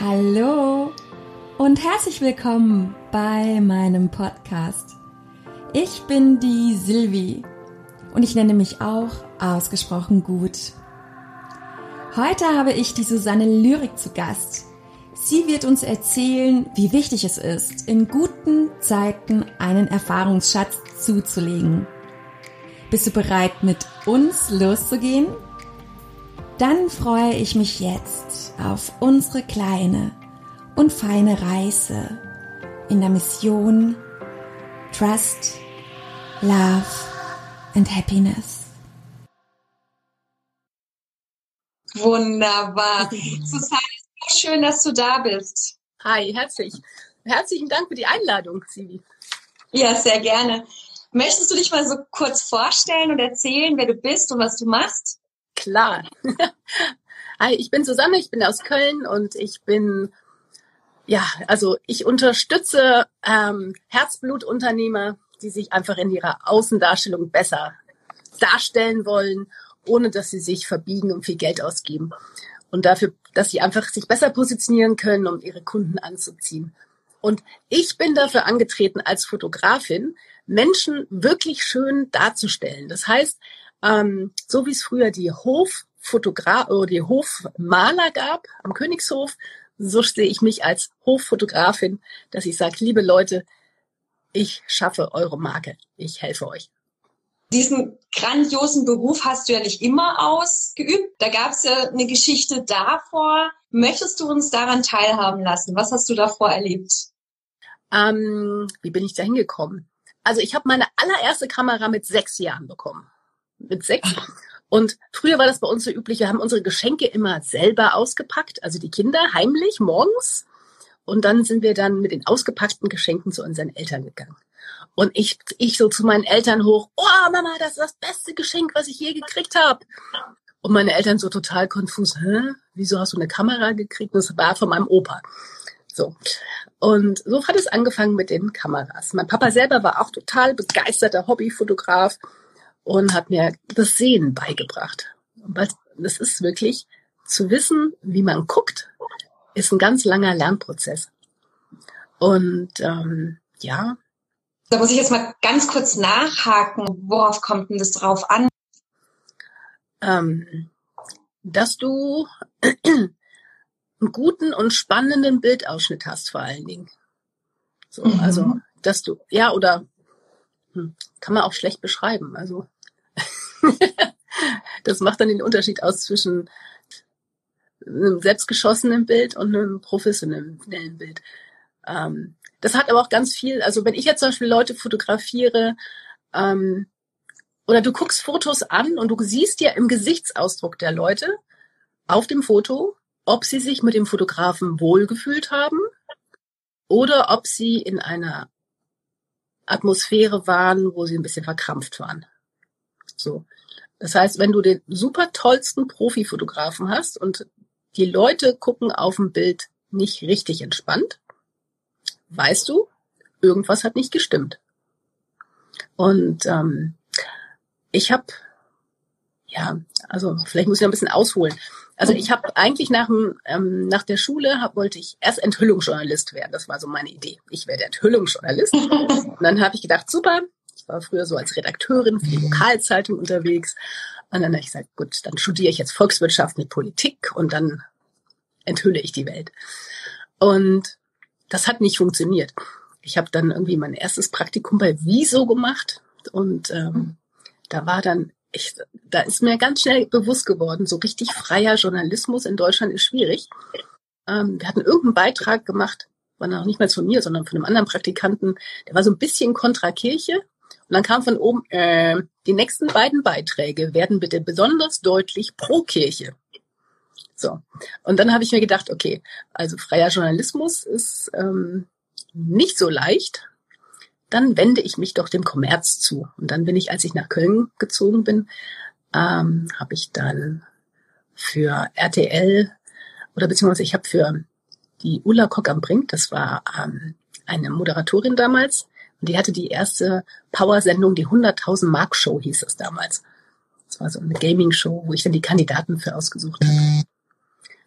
Hallo und herzlich willkommen bei meinem Podcast. Ich bin die Silvi und ich nenne mich auch ausgesprochen gut. Heute habe ich die Susanne Lyrik zu Gast. Sie wird uns erzählen, wie wichtig es ist, in guten Zeiten einen Erfahrungsschatz zuzulegen. Bist du bereit, mit uns loszugehen? Dann freue ich mich jetzt auf unsere kleine und feine Reise in der Mission Trust, Love and Happiness. Wunderbar. Susanne, so schön, dass du da bist. Hi, herzlich. Herzlichen Dank für die Einladung, Sivi. Ja, sehr gerne. Möchtest du dich mal so kurz vorstellen und erzählen, wer du bist und was du machst? Klar. Hi, ich bin Susanne, ich bin aus Köln und ich bin, ja, also ich unterstütze ähm, Herzblutunternehmer, die sich einfach in ihrer Außendarstellung besser darstellen wollen, ohne dass sie sich verbiegen und viel Geld ausgeben. Und dafür, dass sie einfach sich besser positionieren können, um ihre Kunden anzuziehen. Und ich bin dafür angetreten als Fotografin, Menschen wirklich schön darzustellen. Das heißt, ähm, so wie es früher die Hoffotograf oder die Hofmaler gab am Königshof, so sehe ich mich als Hoffotografin, dass ich sage, liebe Leute, ich schaffe eure Marke, ich helfe euch. Diesen grandiosen Beruf hast du ja nicht immer ausgeübt. Da gab es ja eine Geschichte davor. Möchtest du uns daran teilhaben lassen? Was hast du davor erlebt? Ähm, wie bin ich da hingekommen? Also ich habe meine allererste Kamera mit sechs Jahren bekommen mit sechs. Und früher war das bei uns so üblich, wir haben unsere Geschenke immer selber ausgepackt, also die Kinder heimlich morgens. Und dann sind wir dann mit den ausgepackten Geschenken zu unseren Eltern gegangen. Und ich, ich so zu meinen Eltern hoch, oh Mama, das ist das beste Geschenk, was ich je gekriegt habe. Und meine Eltern so total konfus, hä? Wieso hast du eine Kamera gekriegt? das war von meinem Opa. So. Und so hat es angefangen mit den Kameras. Mein Papa selber war auch total begeisterter Hobbyfotograf und hat mir das Sehen beigebracht. Weil das ist wirklich zu wissen, wie man guckt, ist ein ganz langer Lernprozess. Und ähm, ja. Da muss ich jetzt mal ganz kurz nachhaken. Worauf kommt denn das drauf an? Ähm, dass du einen guten und spannenden Bildausschnitt hast, vor allen Dingen. So, mhm. also, dass du, ja, oder hm, kann man auch schlecht beschreiben. Also das macht dann den Unterschied aus zwischen einem selbstgeschossenen Bild und einem professionellen Bild. Ähm, das hat aber auch ganz viel, also wenn ich jetzt zum Beispiel Leute fotografiere, ähm, oder du guckst Fotos an und du siehst ja im Gesichtsausdruck der Leute auf dem Foto, ob sie sich mit dem Fotografen wohlgefühlt haben oder ob sie in einer Atmosphäre waren, wo sie ein bisschen verkrampft waren. So. Das heißt, wenn du den super tollsten Profifotografen hast und die Leute gucken auf dem Bild nicht richtig entspannt, weißt du, irgendwas hat nicht gestimmt. Und ähm, ich habe, ja, also vielleicht muss ich noch ein bisschen ausholen. Also ich habe eigentlich nach, dem, ähm, nach der Schule hab, wollte ich erst Enthüllungsjournalist werden. Das war so meine Idee. Ich werde Enthüllungsjournalist. Und dann habe ich gedacht, super, ich war früher so als Redakteurin für die Lokalzeitung unterwegs. Und dann habe ich gesagt, gut, dann studiere ich jetzt Volkswirtschaft mit Politik und dann enthülle ich die Welt. Und das hat nicht funktioniert. Ich habe dann irgendwie mein erstes Praktikum bei Wieso gemacht und ähm, da war dann ich, da ist mir ganz schnell bewusst geworden, so richtig freier Journalismus in Deutschland ist schwierig. Ähm, wir hatten irgendeinen Beitrag gemacht, war noch nicht mal von mir, sondern von einem anderen Praktikanten, der war so ein bisschen kontra Kirche und dann kam von oben, äh, die nächsten beiden Beiträge werden bitte besonders deutlich pro Kirche. So. Und dann habe ich mir gedacht, okay, also freier Journalismus ist ähm, nicht so leicht. Dann wende ich mich doch dem Kommerz zu. Und dann bin ich, als ich nach Köln gezogen bin, ähm, habe ich dann für RTL oder beziehungsweise ich habe für die Ulla Kock am Brink, das war ähm, eine Moderatorin damals, und die hatte die erste Power-Sendung, die 100.000 Mark Show hieß es damals. Das war so eine Gaming-Show, wo ich dann die Kandidaten für ausgesucht habe.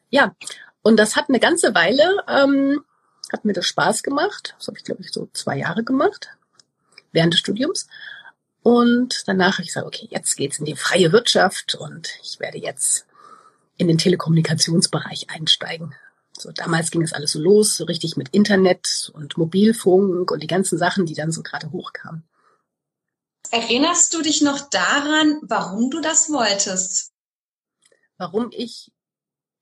Ja, Und das hat eine ganze Weile, ähm, hat mir das Spaß gemacht. Das habe ich, glaube ich, so zwei Jahre gemacht, während des Studiums. Und danach habe ich gesagt, okay, jetzt geht's in die freie Wirtschaft und ich werde jetzt in den Telekommunikationsbereich einsteigen. So, damals ging es alles so los, so richtig mit Internet und Mobilfunk und die ganzen Sachen, die dann so gerade hochkamen. Erinnerst du dich noch daran, warum du das wolltest? Warum ich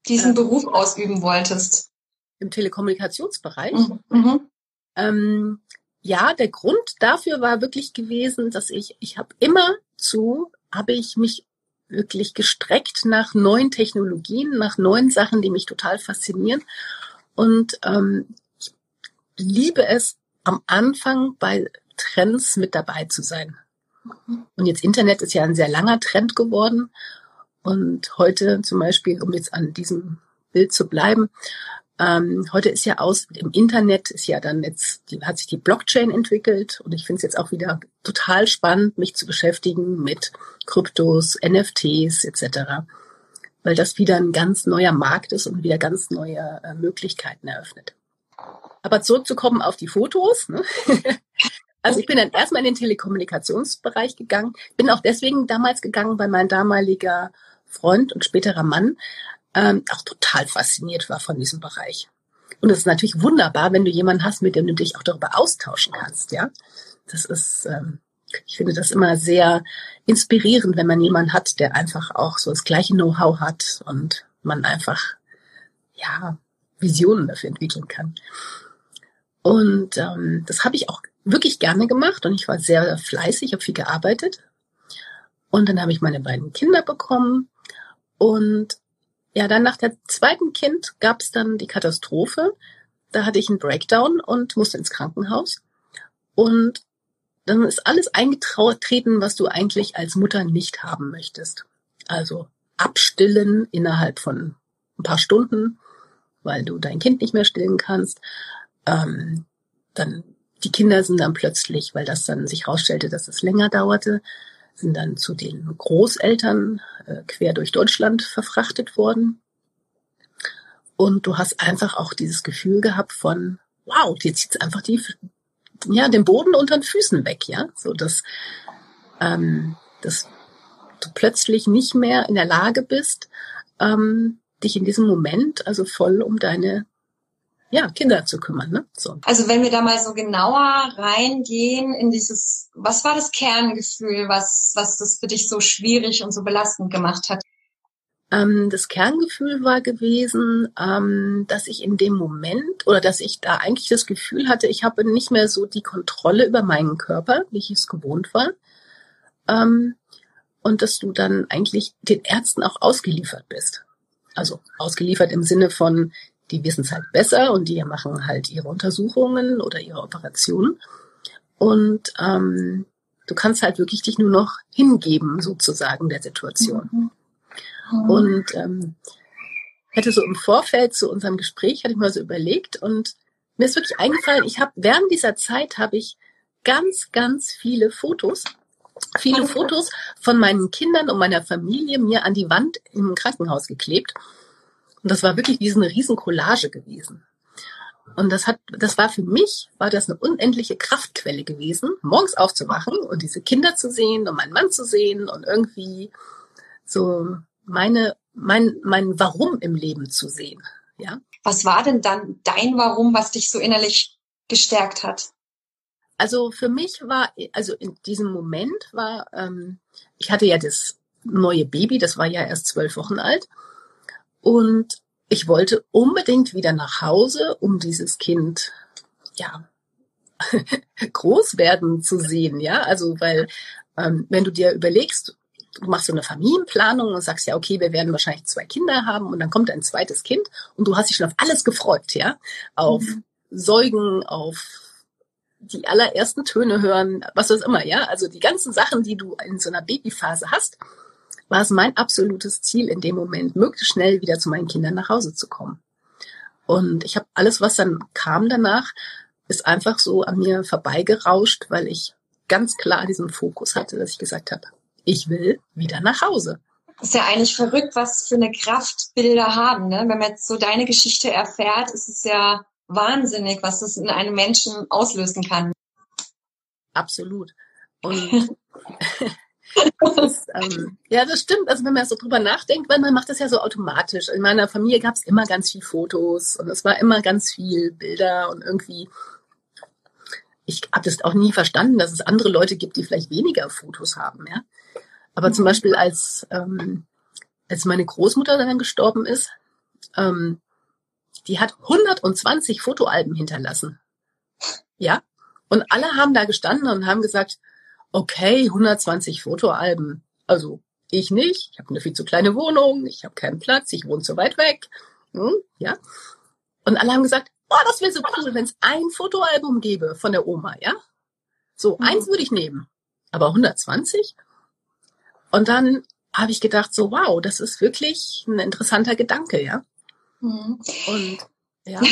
diesen äh, Beruf ausüben wolltest? Im Telekommunikationsbereich. Mhm. mhm. Ähm, ja, der Grund dafür war wirklich gewesen, dass ich, ich habe immer zu, habe ich mich wirklich gestreckt nach neuen Technologien, nach neuen Sachen, die mich total faszinieren. Und ähm, ich liebe es, am Anfang bei Trends mit dabei zu sein. Und jetzt Internet ist ja ein sehr langer Trend geworden. Und heute zum Beispiel, um jetzt an diesem Bild zu bleiben, ähm, heute ist ja aus, im Internet ist ja dann jetzt, die, hat sich die Blockchain entwickelt und ich finde es jetzt auch wieder total spannend, mich zu beschäftigen mit Kryptos, NFTs etc., weil das wieder ein ganz neuer Markt ist und wieder ganz neue äh, Möglichkeiten eröffnet. Aber zurückzukommen auf die Fotos. Ne? Also ich bin dann erstmal in den Telekommunikationsbereich gegangen, bin auch deswegen damals gegangen, weil mein damaliger Freund und späterer Mann ähm, auch total fasziniert war von diesem Bereich. Und es ist natürlich wunderbar, wenn du jemanden hast, mit dem du dich auch darüber austauschen kannst, ja. Das ist, ähm, ich finde das immer sehr inspirierend, wenn man jemanden hat, der einfach auch so das gleiche Know-how hat und man einfach, ja, Visionen dafür entwickeln kann. Und ähm, das habe ich auch wirklich gerne gemacht und ich war sehr fleißig, habe viel gearbeitet. Und dann habe ich meine beiden Kinder bekommen und ja, dann nach der zweiten Kind gab es dann die Katastrophe. Da hatte ich einen Breakdown und musste ins Krankenhaus. Und dann ist alles eingetreten, was du eigentlich als Mutter nicht haben möchtest. Also abstillen innerhalb von ein paar Stunden, weil du dein Kind nicht mehr stillen kannst. Ähm, dann die Kinder sind dann plötzlich, weil das dann sich herausstellte, dass es länger dauerte, sind dann zu den Großeltern äh, quer durch Deutschland verfrachtet worden. Und du hast einfach auch dieses Gefühl gehabt von, wow, jetzt zieht einfach die, ja, den Boden unter den Füßen weg, ja, so dass, ähm, dass du plötzlich nicht mehr in der Lage bist, ähm, dich in diesem Moment also voll um deine ja, Kinder zu kümmern. Ne? So. Also wenn wir da mal so genauer reingehen in dieses, was war das Kerngefühl, was, was das für dich so schwierig und so belastend gemacht hat? Ähm, das Kerngefühl war gewesen, ähm, dass ich in dem Moment oder dass ich da eigentlich das Gefühl hatte, ich habe nicht mehr so die Kontrolle über meinen Körper, wie ich es gewohnt war. Ähm, und dass du dann eigentlich den Ärzten auch ausgeliefert bist. Also ausgeliefert im Sinne von, die wissen es halt besser und die machen halt ihre Untersuchungen oder ihre Operationen. Und ähm, du kannst halt wirklich dich nur noch hingeben, sozusagen, der Situation. Mhm. Mhm. Und ähm, hätte so im Vorfeld zu unserem Gespräch, hatte ich mal so überlegt und mir ist wirklich eingefallen, ich habe während dieser Zeit habe ich ganz, ganz viele Fotos, viele Fotos von meinen Kindern und meiner Familie mir an die Wand im Krankenhaus geklebt. Und das war wirklich wie so eine riesen Collage gewesen. Und das hat, das war für mich, war das eine unendliche Kraftquelle gewesen, morgens aufzuwachen und diese Kinder zu sehen und meinen Mann zu sehen und irgendwie so meine, mein, mein Warum im Leben zu sehen, ja. Was war denn dann dein Warum, was dich so innerlich gestärkt hat? Also für mich war, also in diesem Moment war, ähm, ich hatte ja das neue Baby, das war ja erst zwölf Wochen alt und ich wollte unbedingt wieder nach Hause, um dieses Kind, ja, groß werden zu sehen, ja. Also, weil, ähm, wenn du dir überlegst, du machst so eine Familienplanung und sagst ja, okay, wir werden wahrscheinlich zwei Kinder haben und dann kommt ein zweites Kind und du hast dich schon auf alles gefreut, ja. Auf mhm. Säugen, auf die allerersten Töne hören, was das immer, ja. Also die ganzen Sachen, die du in so einer Babyphase hast war es mein absolutes Ziel in dem Moment, möglichst schnell wieder zu meinen Kindern nach Hause zu kommen. Und ich habe alles, was dann kam danach, ist einfach so an mir vorbeigerauscht, weil ich ganz klar diesen Fokus hatte, dass ich gesagt habe, ich will wieder nach Hause. ist ja eigentlich verrückt, was für eine Kraft Bilder haben. Ne? Wenn man jetzt so deine Geschichte erfährt, ist es ja wahnsinnig, was das in einem Menschen auslösen kann. Absolut. Und das, ähm, ja, das stimmt. Also wenn man so drüber nachdenkt, weil man macht das ja so automatisch. In meiner Familie gab es immer ganz viel Fotos und es war immer ganz viel Bilder und irgendwie. Ich habe das auch nie verstanden, dass es andere Leute gibt, die vielleicht weniger Fotos haben, ja. Aber mhm. zum Beispiel als ähm, als meine Großmutter dann gestorben ist, ähm, die hat 120 Fotoalben hinterlassen. Ja. Und alle haben da gestanden und haben gesagt, okay, 120 Fotoalben. Also ich nicht, ich habe eine viel zu kleine Wohnung, ich habe keinen Platz, ich wohne zu weit weg. Hm, ja. Und alle haben gesagt, oh, das wäre so cool, wenn es ein Fotoalbum gäbe von der Oma, ja? So, mhm. eins würde ich nehmen. Aber 120? Und dann habe ich gedacht, so, wow, das ist wirklich ein interessanter Gedanke, ja. Mhm. Und ja.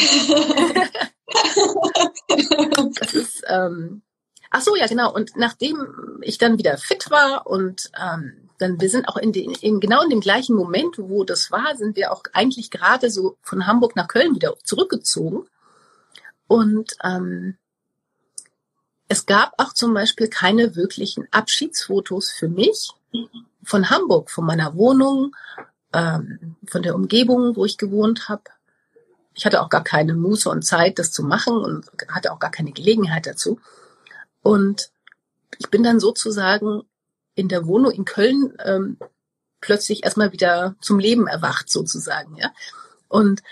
das ist, ähm, ach so, ja, genau. Und nachdem ich dann wieder fit war und ähm, dann, wir sind auch in, den, in genau in dem gleichen Moment, wo das war, sind wir auch eigentlich gerade so von Hamburg nach Köln wieder zurückgezogen. Und ähm, es gab auch zum Beispiel keine wirklichen Abschiedsfotos für mich von Hamburg, von meiner Wohnung, ähm, von der Umgebung, wo ich gewohnt habe. Ich hatte auch gar keine Muße und Zeit, das zu machen und hatte auch gar keine Gelegenheit dazu. Und ich bin dann sozusagen in der Wohnung in Köln ähm, plötzlich erstmal wieder zum Leben erwacht, sozusagen, ja. Und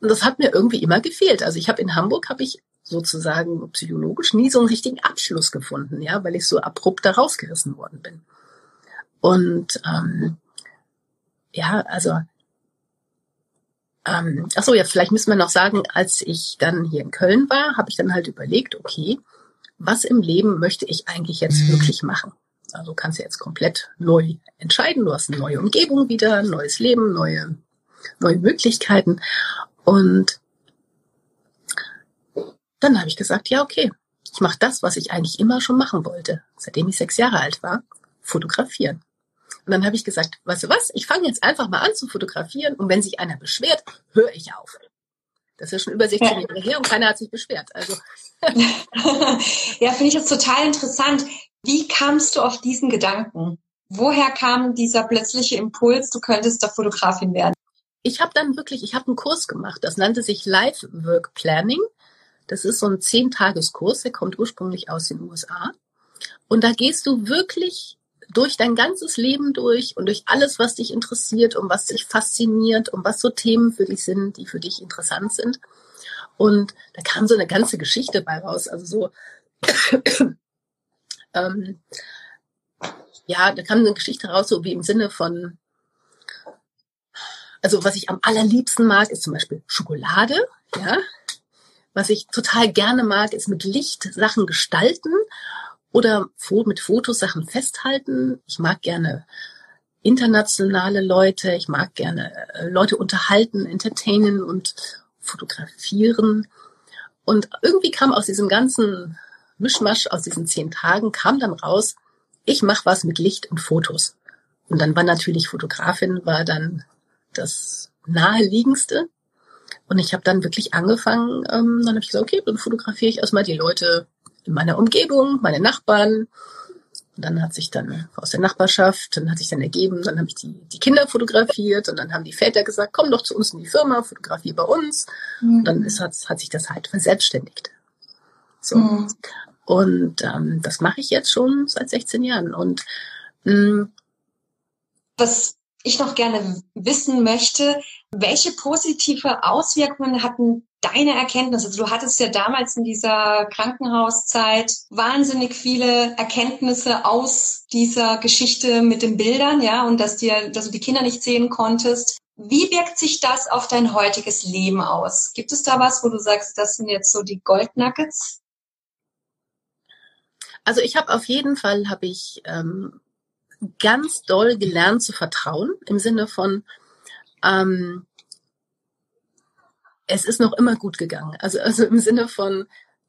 das hat mir irgendwie immer gefehlt. Also ich habe in Hamburg habe ich sozusagen psychologisch nie so einen richtigen Abschluss gefunden, ja, weil ich so abrupt da rausgerissen worden bin. Und ähm, ja, also ähm, ach so, ja, vielleicht müssen wir noch sagen, als ich dann hier in Köln war, habe ich dann halt überlegt, okay, was im Leben möchte ich eigentlich jetzt mhm. wirklich machen? Also kannst du jetzt komplett neu entscheiden. Du hast eine neue Umgebung wieder, neues Leben, neue, neue Möglichkeiten. Und dann habe ich gesagt, ja, okay, ich mache das, was ich eigentlich immer schon machen wollte, seitdem ich sechs Jahre alt war, fotografieren. Und dann habe ich gesagt, weißt du was, ich fange jetzt einfach mal an zu fotografieren und wenn sich einer beschwert, höre ich auf. Das ist ja schon über 16 ja. Jahre her und keiner hat sich beschwert. Also. ja, finde ich jetzt total interessant. Wie kamst du auf diesen Gedanken? Woher kam dieser plötzliche Impuls, du könntest doch Fotografin werden? Ich habe dann wirklich, ich habe einen Kurs gemacht, das nannte sich Life Work Planning. Das ist so ein Zehn-Tageskurs, der kommt ursprünglich aus den USA. Und da gehst du wirklich durch dein ganzes Leben durch und durch alles, was dich interessiert und was dich fasziniert und was so Themen für dich sind, die für dich interessant sind. Und da kam so eine ganze Geschichte bei raus. Also so, ähm, ja, da kam eine Geschichte raus, so wie im Sinne von, also was ich am allerliebsten mag, ist zum Beispiel Schokolade, ja. Was ich total gerne mag, ist mit Licht Sachen gestalten oder mit Fotos Sachen festhalten. Ich mag gerne internationale Leute, ich mag gerne äh, Leute unterhalten, entertainen und fotografieren. Und irgendwie kam aus diesem ganzen Mischmasch, aus diesen zehn Tagen, kam dann raus, ich mache was mit Licht und Fotos. Und dann war natürlich Fotografin, war dann das naheliegendste. Und ich habe dann wirklich angefangen, ähm, dann habe ich gesagt, okay, dann fotografiere ich erstmal die Leute in meiner Umgebung, meine Nachbarn. Und dann hat sich dann aus der Nachbarschaft, dann hat sich dann ergeben, dann habe ich die, die Kinder fotografiert und dann haben die Väter gesagt, komm doch zu uns in die Firma, fotografiere bei uns. Mhm. Und dann ist, hat, hat sich das halt verselbstständigt. So. Mhm. Und ähm, das mache ich jetzt schon seit 16 Jahren. Und mh, mm, was ich noch gerne wissen möchte, welche positive Auswirkungen hatten deine Erkenntnisse? Also du hattest ja damals in dieser Krankenhauszeit wahnsinnig viele Erkenntnisse aus dieser Geschichte mit den Bildern, ja, und dass dir, dass du die Kinder nicht sehen konntest. Wie wirkt sich das auf dein heutiges Leben aus? Gibt es da was, wo du sagst, das sind jetzt so die Goldnuggets? Also ich habe auf jeden Fall habe ich ähm, ganz doll gelernt zu vertrauen im Sinne von ähm, es ist noch immer gut gegangen. Also, also im Sinne von,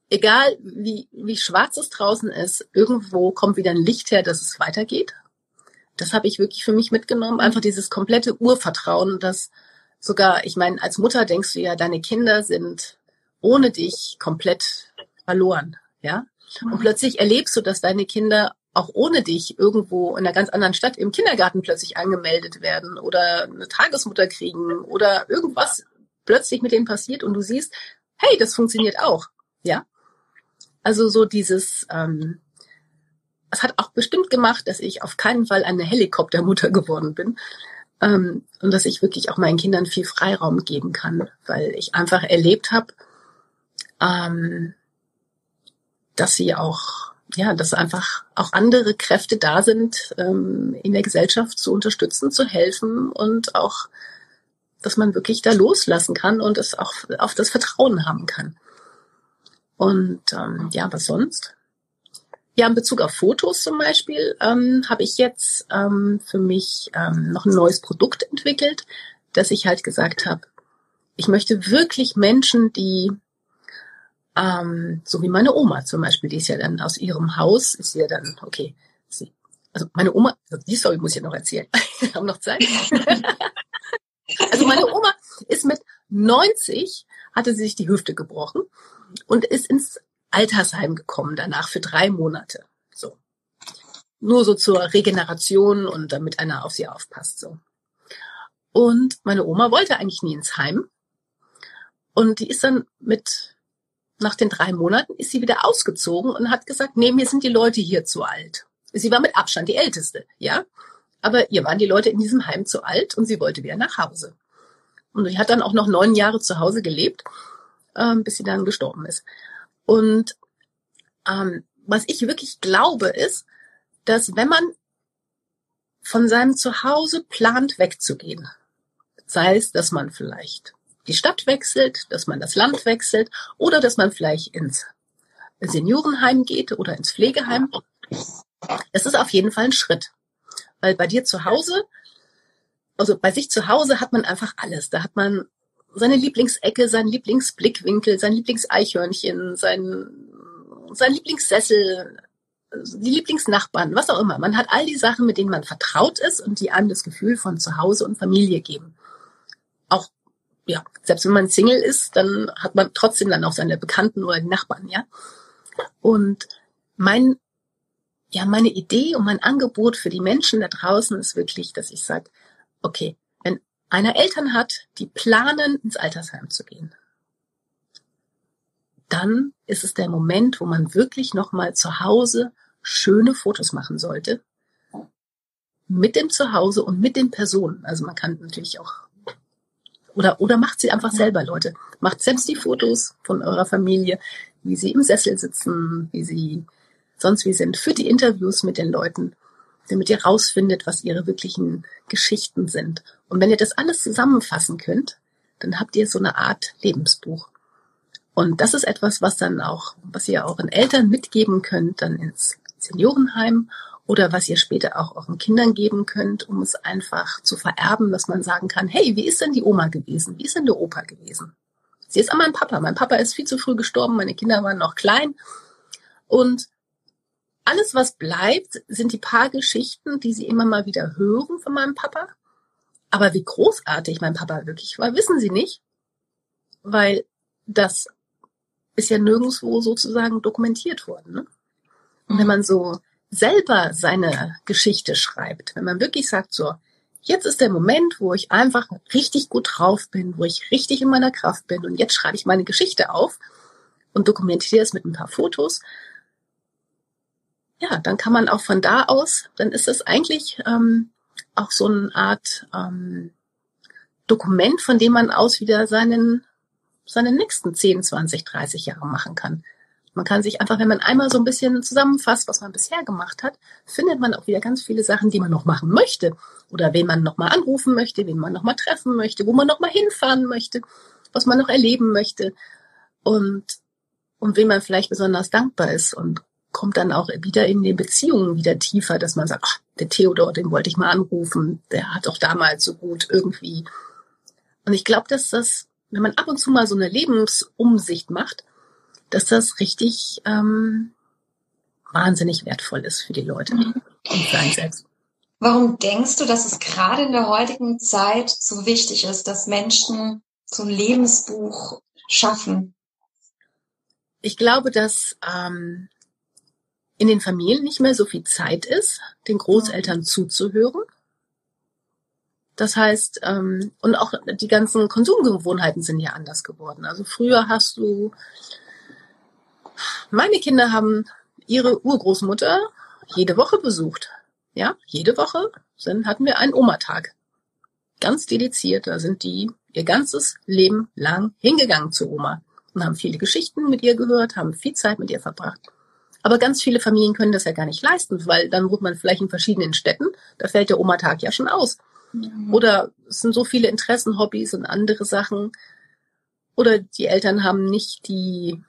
egal wie, wie schwarz es draußen ist, irgendwo kommt wieder ein Licht her, dass es weitergeht. das habe ich wirklich für mich mitgenommen. Einfach dieses komplette Urvertrauen, dass sogar, ich meine, als Mutter denkst du ja, deine Kinder sind ohne dich komplett verloren, ja. Und plötzlich erlebst du, dass deine Kinder auch ohne dich irgendwo in einer ganz anderen Stadt im Kindergarten plötzlich angemeldet werden oder eine Tagesmutter kriegen oder irgendwas plötzlich mit denen passiert und du siehst, hey, das funktioniert auch, ja. Also so dieses, ähm, es hat auch bestimmt gemacht, dass ich auf keinen Fall eine Helikoptermutter geworden bin ähm, und dass ich wirklich auch meinen Kindern viel Freiraum geben kann, weil ich einfach erlebt habe, ähm, dass sie auch, ja, dass einfach auch andere Kräfte da sind, ähm, in der Gesellschaft zu unterstützen, zu helfen und auch, dass man wirklich da loslassen kann und es auch auf das Vertrauen haben kann. Und ähm, ja, was sonst? Ja, in Bezug auf Fotos zum Beispiel ähm, habe ich jetzt ähm, für mich ähm, noch ein neues Produkt entwickelt, dass ich halt gesagt habe, ich möchte wirklich Menschen, die ähm, so wie meine Oma zum Beispiel, die ist ja dann aus ihrem Haus, ist ja dann, okay, sie, also meine Oma, also die Story muss ich ja noch erzählen. Wir haben noch Zeit. also meine Oma ist mit 90, hatte sie sich die Hüfte gebrochen und ist ins Altersheim gekommen danach für drei Monate. So. Nur so zur Regeneration und damit einer auf sie aufpasst, so. Und meine Oma wollte eigentlich nie ins Heim. Und die ist dann mit nach den drei Monaten ist sie wieder ausgezogen und hat gesagt, nee, mir sind die Leute hier zu alt. Sie war mit Abstand die Älteste, ja. Aber ihr waren die Leute in diesem Heim zu alt und sie wollte wieder nach Hause. Und sie hat dann auch noch neun Jahre zu Hause gelebt, ähm, bis sie dann gestorben ist. Und ähm, was ich wirklich glaube, ist, dass wenn man von seinem Zuhause plant, wegzugehen, sei es, dass man vielleicht die Stadt wechselt, dass man das Land wechselt oder dass man vielleicht ins Seniorenheim geht oder ins Pflegeheim. Es ist auf jeden Fall ein Schritt. Weil bei dir zu Hause, also bei sich zu Hause hat man einfach alles. Da hat man seine Lieblingsecke, seinen Lieblingsblickwinkel, sein Lieblingseichhörnchen, sein, sein Lieblingssessel, die Lieblingsnachbarn, was auch immer. Man hat all die Sachen, mit denen man vertraut ist und die einem das Gefühl von Zuhause und Familie geben. Ja, selbst wenn man Single ist, dann hat man trotzdem dann auch seine Bekannten oder die Nachbarn, ja. Und mein, ja, meine Idee und mein Angebot für die Menschen da draußen ist wirklich, dass ich sage, okay, wenn einer Eltern hat, die planen, ins Altersheim zu gehen, dann ist es der Moment, wo man wirklich nochmal zu Hause schöne Fotos machen sollte. Mit dem Zuhause und mit den Personen. Also man kann natürlich auch oder, oder macht sie einfach selber, Leute. Macht selbst die Fotos von eurer Familie, wie sie im Sessel sitzen, wie sie sonst wie sind. Führt die Interviews mit den Leuten, damit ihr rausfindet, was ihre wirklichen Geschichten sind. Und wenn ihr das alles zusammenfassen könnt, dann habt ihr so eine Art Lebensbuch. Und das ist etwas, was dann auch, was ihr in Eltern mitgeben könnt, dann ins Seniorenheim oder was ihr später auch euren Kindern geben könnt, um es einfach zu vererben, dass man sagen kann, hey, wie ist denn die Oma gewesen? Wie ist denn der Opa gewesen? Sie ist an mein Papa. Mein Papa ist viel zu früh gestorben, meine Kinder waren noch klein. Und alles, was bleibt, sind die paar Geschichten, die sie immer mal wieder hören von meinem Papa. Aber wie großartig mein Papa wirklich war, wissen sie nicht, weil das ist ja nirgendwo sozusagen dokumentiert worden. Ne? Und wenn man so selber seine Geschichte schreibt, wenn man wirklich sagt so, jetzt ist der Moment, wo ich einfach richtig gut drauf bin, wo ich richtig in meiner Kraft bin und jetzt schreibe ich meine Geschichte auf und dokumentiere es mit ein paar Fotos. Ja, dann kann man auch von da aus, dann ist es eigentlich ähm, auch so eine Art ähm, Dokument, von dem man aus wieder seinen, seine nächsten 10, 20, 30 Jahre machen kann. Man kann sich einfach, wenn man einmal so ein bisschen zusammenfasst, was man bisher gemacht hat, findet man auch wieder ganz viele Sachen, die man noch machen möchte. Oder wen man noch mal anrufen möchte, wen man noch mal treffen möchte, wo man noch mal hinfahren möchte, was man noch erleben möchte. Und, und wem man vielleicht besonders dankbar ist und kommt dann auch wieder in den Beziehungen wieder tiefer, dass man sagt, ach, der Theodor, den wollte ich mal anrufen, der hat doch damals so gut irgendwie. Und ich glaube, dass das, wenn man ab und zu mal so eine Lebensumsicht macht, dass das richtig ähm, wahnsinnig wertvoll ist für die Leute mhm. und für einen selbst. Warum denkst du, dass es gerade in der heutigen Zeit so wichtig ist, dass Menschen so ein Lebensbuch schaffen? Ich glaube, dass ähm, in den Familien nicht mehr so viel Zeit ist, den Großeltern zuzuhören. Das heißt, ähm, und auch die ganzen Konsumgewohnheiten sind ja anders geworden. Also früher hast du, meine Kinder haben ihre Urgroßmutter jede Woche besucht. Ja, jede Woche sind, hatten wir einen Oma-Tag. Ganz dediziert, da sind die ihr ganzes Leben lang hingegangen zu Oma und haben viele Geschichten mit ihr gehört, haben viel Zeit mit ihr verbracht. Aber ganz viele Familien können das ja gar nicht leisten, weil dann wohnt man vielleicht in verschiedenen Städten, da fällt der Oma-Tag ja schon aus. Mhm. Oder es sind so viele Interessen, Hobbys und andere Sachen. Oder die Eltern haben nicht die,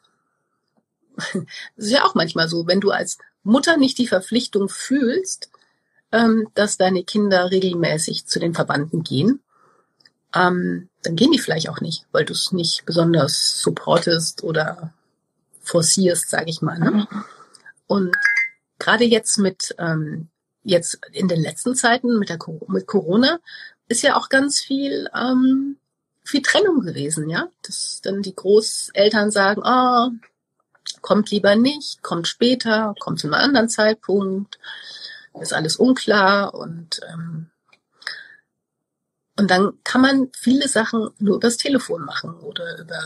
das ist ja auch manchmal so, wenn du als Mutter nicht die Verpflichtung fühlst, ähm, dass deine Kinder regelmäßig zu den Verwandten gehen, ähm, dann gehen die vielleicht auch nicht, weil du es nicht besonders supportest oder forcierst, sage ich mal. Ne? Mhm. Und gerade jetzt mit ähm, jetzt in den letzten Zeiten mit der mit Corona ist ja auch ganz viel ähm, viel Trennung gewesen, ja, dass dann die Großeltern sagen, ah, oh, kommt lieber nicht, kommt später, kommt zu einem anderen Zeitpunkt ist alles unklar und ähm, und dann kann man viele Sachen nur übers Telefon machen oder über,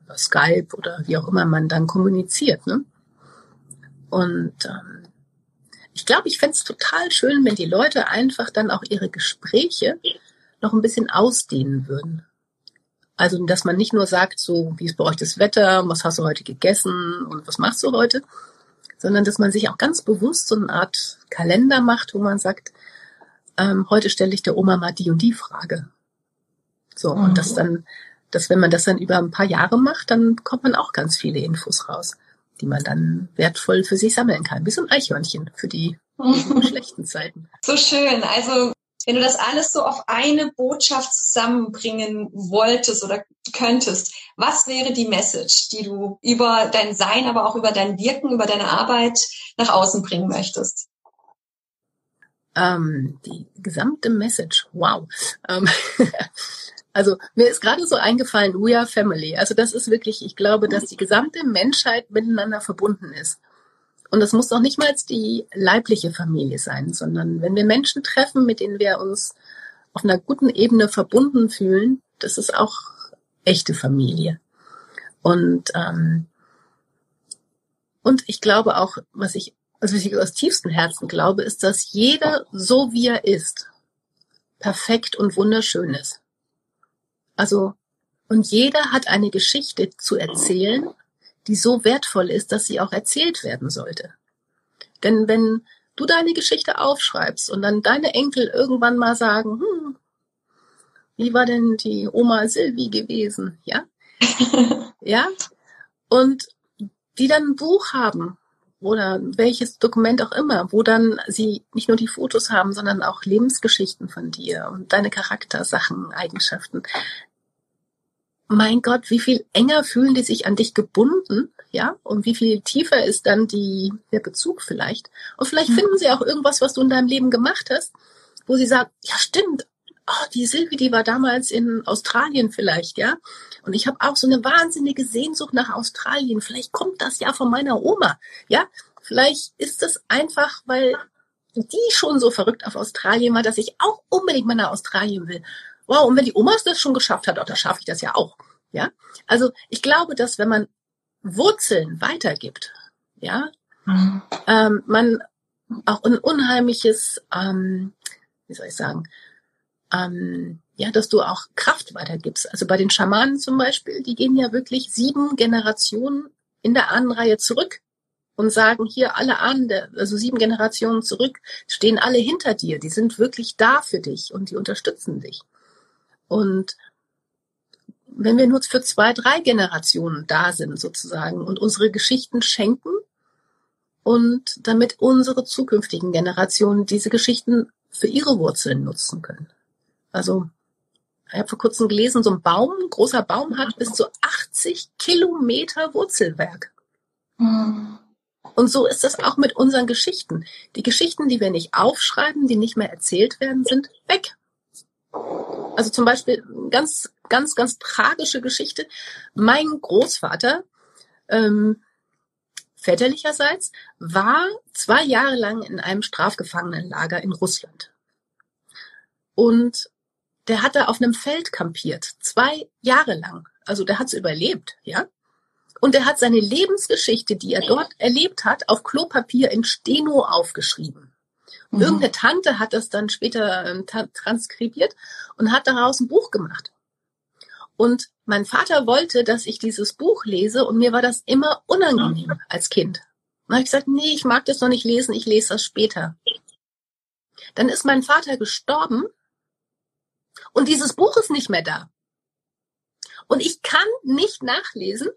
über Skype oder wie auch immer man dann kommuniziert. Ne? Und ähm, ich glaube, ich fände es total schön, wenn die Leute einfach dann auch ihre Gespräche noch ein bisschen ausdehnen würden. Also, dass man nicht nur sagt, so, wie ist bei euch das Wetter, was hast du heute gegessen und was machst du heute, sondern dass man sich auch ganz bewusst so eine Art Kalender macht, wo man sagt, ähm, heute stelle ich der Oma mal die und die Frage. So, mhm. und das dann, dass wenn man das dann über ein paar Jahre macht, dann bekommt man auch ganz viele Infos raus, die man dann wertvoll für sich sammeln kann. Wie so ein Eichhörnchen für die schlechten Zeiten. So schön. Also wenn du das alles so auf eine Botschaft zusammenbringen wolltest oder könntest, was wäre die Message, die du über dein Sein, aber auch über dein Wirken, über deine Arbeit nach außen bringen möchtest? Ähm, die gesamte Message, wow. Ähm, also mir ist gerade so eingefallen, we are family. Also das ist wirklich, ich glaube, dass die gesamte Menschheit miteinander verbunden ist. Und das muss doch nicht mal die leibliche Familie sein, sondern wenn wir Menschen treffen, mit denen wir uns auf einer guten Ebene verbunden fühlen, das ist auch echte Familie. Und ähm, und ich glaube auch, was ich, also was ich aus tiefstem Herzen glaube, ist, dass jeder so wie er ist, perfekt und wunderschön ist. Also und jeder hat eine Geschichte zu erzählen die so wertvoll ist, dass sie auch erzählt werden sollte. Denn wenn du deine Geschichte aufschreibst und dann deine Enkel irgendwann mal sagen, hm, wie war denn die Oma Silvi gewesen, ja? ja? Und die dann ein Buch haben oder welches Dokument auch immer, wo dann sie nicht nur die Fotos haben, sondern auch Lebensgeschichten von dir und deine Charaktersachen, Eigenschaften mein Gott, wie viel enger fühlen die sich an dich gebunden, ja? Und wie viel tiefer ist dann die, der Bezug vielleicht? Und vielleicht mhm. finden sie auch irgendwas, was du in deinem Leben gemacht hast, wo sie sagen, ja stimmt, oh, die Silvi, die war damals in Australien vielleicht, ja? Und ich habe auch so eine wahnsinnige Sehnsucht nach Australien. Vielleicht kommt das ja von meiner Oma, ja? Vielleicht ist es einfach, weil die schon so verrückt auf Australien war, dass ich auch unbedingt mal nach Australien will wow, und wenn die Oma das schon geschafft hat, auch, dann schaffe ich das ja auch. Ja, also ich glaube, dass wenn man Wurzeln weitergibt, ja, mhm. ähm, man auch ein unheimliches, ähm, wie soll ich sagen, ähm, ja, dass du auch Kraft weitergibst. Also bei den Schamanen zum Beispiel, die gehen ja wirklich sieben Generationen in der Ahnenreihe zurück und sagen hier alle Ahnen, also sieben Generationen zurück, stehen alle hinter dir. Die sind wirklich da für dich und die unterstützen dich. Und wenn wir nur für zwei, drei Generationen da sind sozusagen und unsere Geschichten schenken und damit unsere zukünftigen Generationen diese Geschichten für ihre Wurzeln nutzen können. Also ich habe vor kurzem gelesen, so ein Baum, ein großer Baum hat bis zu 80 Kilometer Wurzelwerk. Mhm. Und so ist das auch mit unseren Geschichten. Die Geschichten, die wir nicht aufschreiben, die nicht mehr erzählt werden, sind weg. Also zum Beispiel ganz, ganz, ganz tragische Geschichte. Mein Großvater, ähm, väterlicherseits, war zwei Jahre lang in einem Strafgefangenenlager in Russland. Und der hat da auf einem Feld kampiert, zwei Jahre lang. Also der hat's überlebt, ja. Und er hat seine Lebensgeschichte, die er dort erlebt hat, auf Klopapier in Steno aufgeschrieben. Mhm. Irgendeine Tante hat das dann später äh, transkribiert und hat daraus ein Buch gemacht. Und mein Vater wollte, dass ich dieses Buch lese und mir war das immer unangenehm als Kind. Und habe ich gesagt, nee, ich mag das noch nicht lesen, ich lese das später. Dann ist mein Vater gestorben und dieses Buch ist nicht mehr da. Und ich kann nicht nachlesen,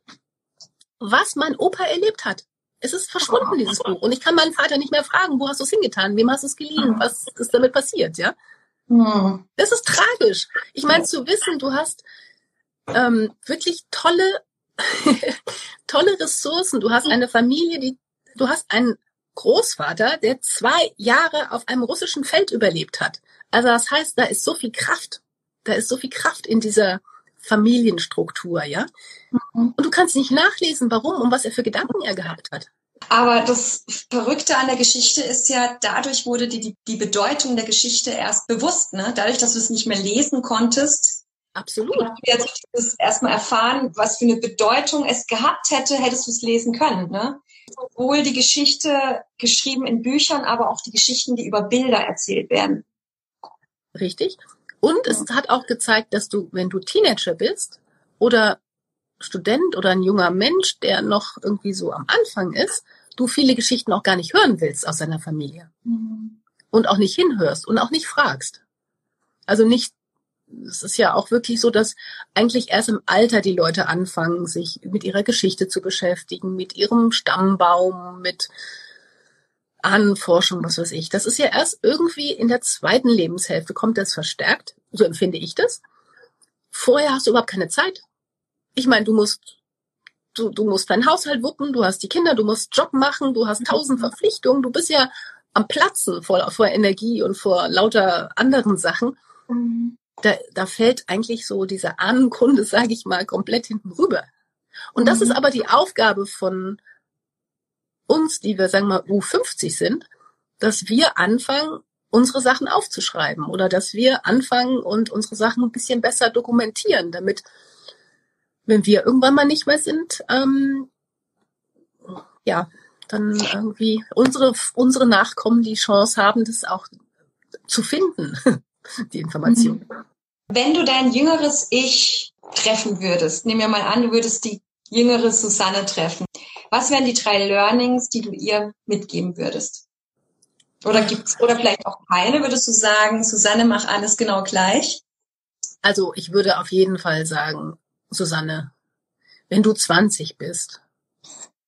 was mein Opa erlebt hat. Es ist verschwunden, dieses Buch. Und ich kann meinen Vater nicht mehr fragen, wo hast du es hingetan? Wem hast du es geliehen? Was ist damit passiert? Ja? Hm. Das ist tragisch. Ich meine, zu wissen, du hast ähm, wirklich tolle, tolle Ressourcen. Du hast eine Familie, die, du hast einen Großvater, der zwei Jahre auf einem russischen Feld überlebt hat. Also das heißt, da ist so viel Kraft. Da ist so viel Kraft in dieser Familienstruktur, ja. Mhm. Und du kannst nicht nachlesen, warum und was er für Gedanken er gehabt hat. Aber das Verrückte an der Geschichte ist ja, dadurch wurde die, die, die Bedeutung der Geschichte erst bewusst, ne? Dadurch, dass du es nicht mehr lesen konntest. Absolut. Du jetzt erstmal erfahren, was für eine Bedeutung es gehabt hätte, hättest du es lesen können, ne? Sowohl die Geschichte geschrieben in Büchern, aber auch die Geschichten, die über Bilder erzählt werden. Richtig. Und es hat auch gezeigt, dass du, wenn du Teenager bist oder Student oder ein junger Mensch, der noch irgendwie so am Anfang ist, du viele Geschichten auch gar nicht hören willst aus seiner Familie. Mhm. Und auch nicht hinhörst und auch nicht fragst. Also nicht, es ist ja auch wirklich so, dass eigentlich erst im Alter die Leute anfangen, sich mit ihrer Geschichte zu beschäftigen, mit ihrem Stammbaum, mit Ahnenforschung, was weiß ich. Das ist ja erst irgendwie in der zweiten Lebenshälfte kommt das verstärkt. So empfinde ich das. Vorher hast du überhaupt keine Zeit. Ich meine, du musst, du, du musst deinen Haushalt wuppen, du hast die Kinder, du musst Job machen, du hast tausend Verpflichtungen, du bist ja am Platzen vor, vor Energie und vor lauter anderen Sachen. Mhm. Da, da fällt eigentlich so diese Ahnenkunde, sage ich mal, komplett hinten rüber. Und das ist mhm. aber die Aufgabe von uns, die wir sagen wir mal U50 sind, dass wir anfangen, unsere Sachen aufzuschreiben oder dass wir anfangen und unsere Sachen ein bisschen besser dokumentieren, damit, wenn wir irgendwann mal nicht mehr sind, ähm, ja, dann irgendwie unsere, unsere Nachkommen die Chance haben, das auch zu finden, die Information. Mhm. Wenn du dein jüngeres Ich treffen würdest, nehmen wir mal an, du würdest die jüngere Susanne treffen. Was wären die drei Learnings, die du ihr mitgeben würdest? Oder gibt's, oder vielleicht auch keine, würdest du sagen, Susanne, mach alles genau gleich? Also ich würde auf jeden Fall sagen, Susanne, wenn du 20 bist,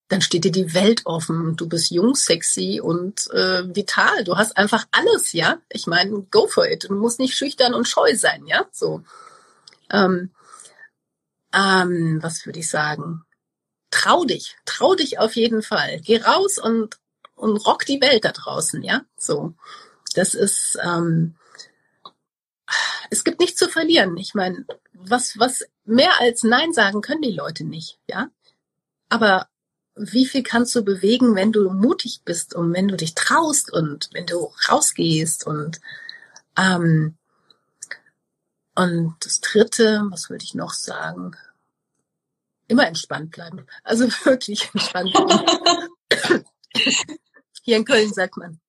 dann steht dir die Welt offen. Du bist jung, sexy und äh, vital. Du hast einfach alles, ja. Ich meine, go for it. Du musst nicht schüchtern und scheu sein, ja. So. Ähm, ähm, was würde ich sagen? Trau dich, trau dich auf jeden Fall. Geh raus und und rock die Welt da draußen, ja. So, das ist, ähm, es gibt nichts zu verlieren. Ich meine, was was mehr als Nein sagen können die Leute nicht, ja. Aber wie viel kannst du bewegen, wenn du mutig bist und wenn du dich traust und wenn du rausgehst und ähm, und das dritte, was würde ich noch sagen? Immer entspannt bleiben. Also wirklich entspannt bleiben. Hier in Köln sagt man,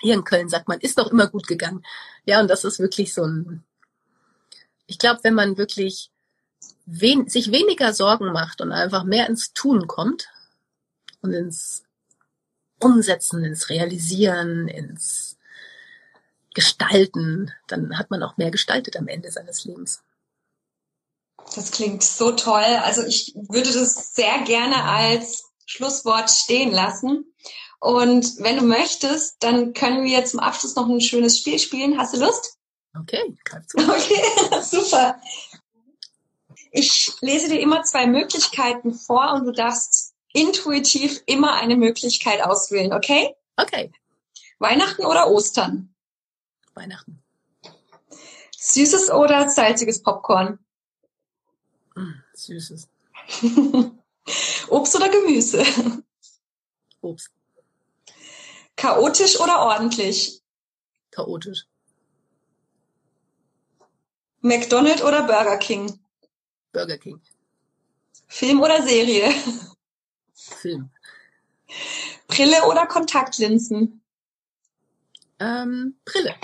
hier in Köln sagt man, ist doch immer gut gegangen. Ja, und das ist wirklich so ein, ich glaube, wenn man wirklich wen, sich weniger Sorgen macht und einfach mehr ins Tun kommt und ins Umsetzen, ins Realisieren, ins Gestalten, dann hat man auch mehr gestaltet am Ende seines Lebens. Das klingt so toll. Also ich würde das sehr gerne als Schlusswort stehen lassen. Und wenn du möchtest, dann können wir zum Abschluss noch ein schönes Spiel spielen. Hast du Lust? Okay, kannst du. Okay, super. Ich lese dir immer zwei Möglichkeiten vor und du darfst intuitiv immer eine Möglichkeit auswählen, okay? Okay. Weihnachten oder Ostern? Weihnachten. Süßes oder salziges Popcorn? Mm, Süßes. Obst oder Gemüse? Obst. Chaotisch oder ordentlich? Chaotisch. McDonald's oder Burger King? Burger King. Film oder Serie? Film. Brille oder Kontaktlinsen? Ähm, Brille.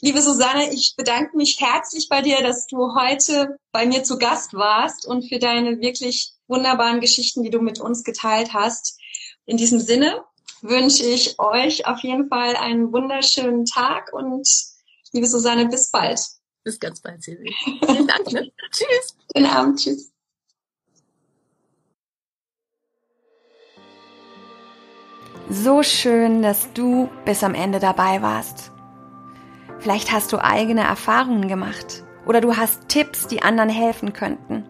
Liebe Susanne, ich bedanke mich herzlich bei dir, dass du heute bei mir zu Gast warst und für deine wirklich wunderbaren Geschichten, die du mit uns geteilt hast. In diesem Sinne wünsche ich euch auf jeden Fall einen wunderschönen Tag und liebe Susanne, bis bald. Bis ganz bald, Silvi. Vielen Dank. Ne? tschüss. Guten Abend. Tschüss. So schön, dass du bis am Ende dabei warst. Vielleicht hast du eigene Erfahrungen gemacht oder du hast Tipps, die anderen helfen könnten.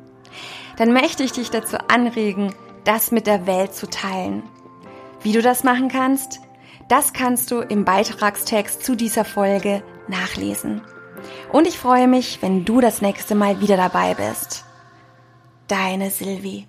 Dann möchte ich dich dazu anregen, das mit der Welt zu teilen. Wie du das machen kannst, das kannst du im Beitragstext zu dieser Folge nachlesen. Und ich freue mich, wenn du das nächste Mal wieder dabei bist. Deine Silvi.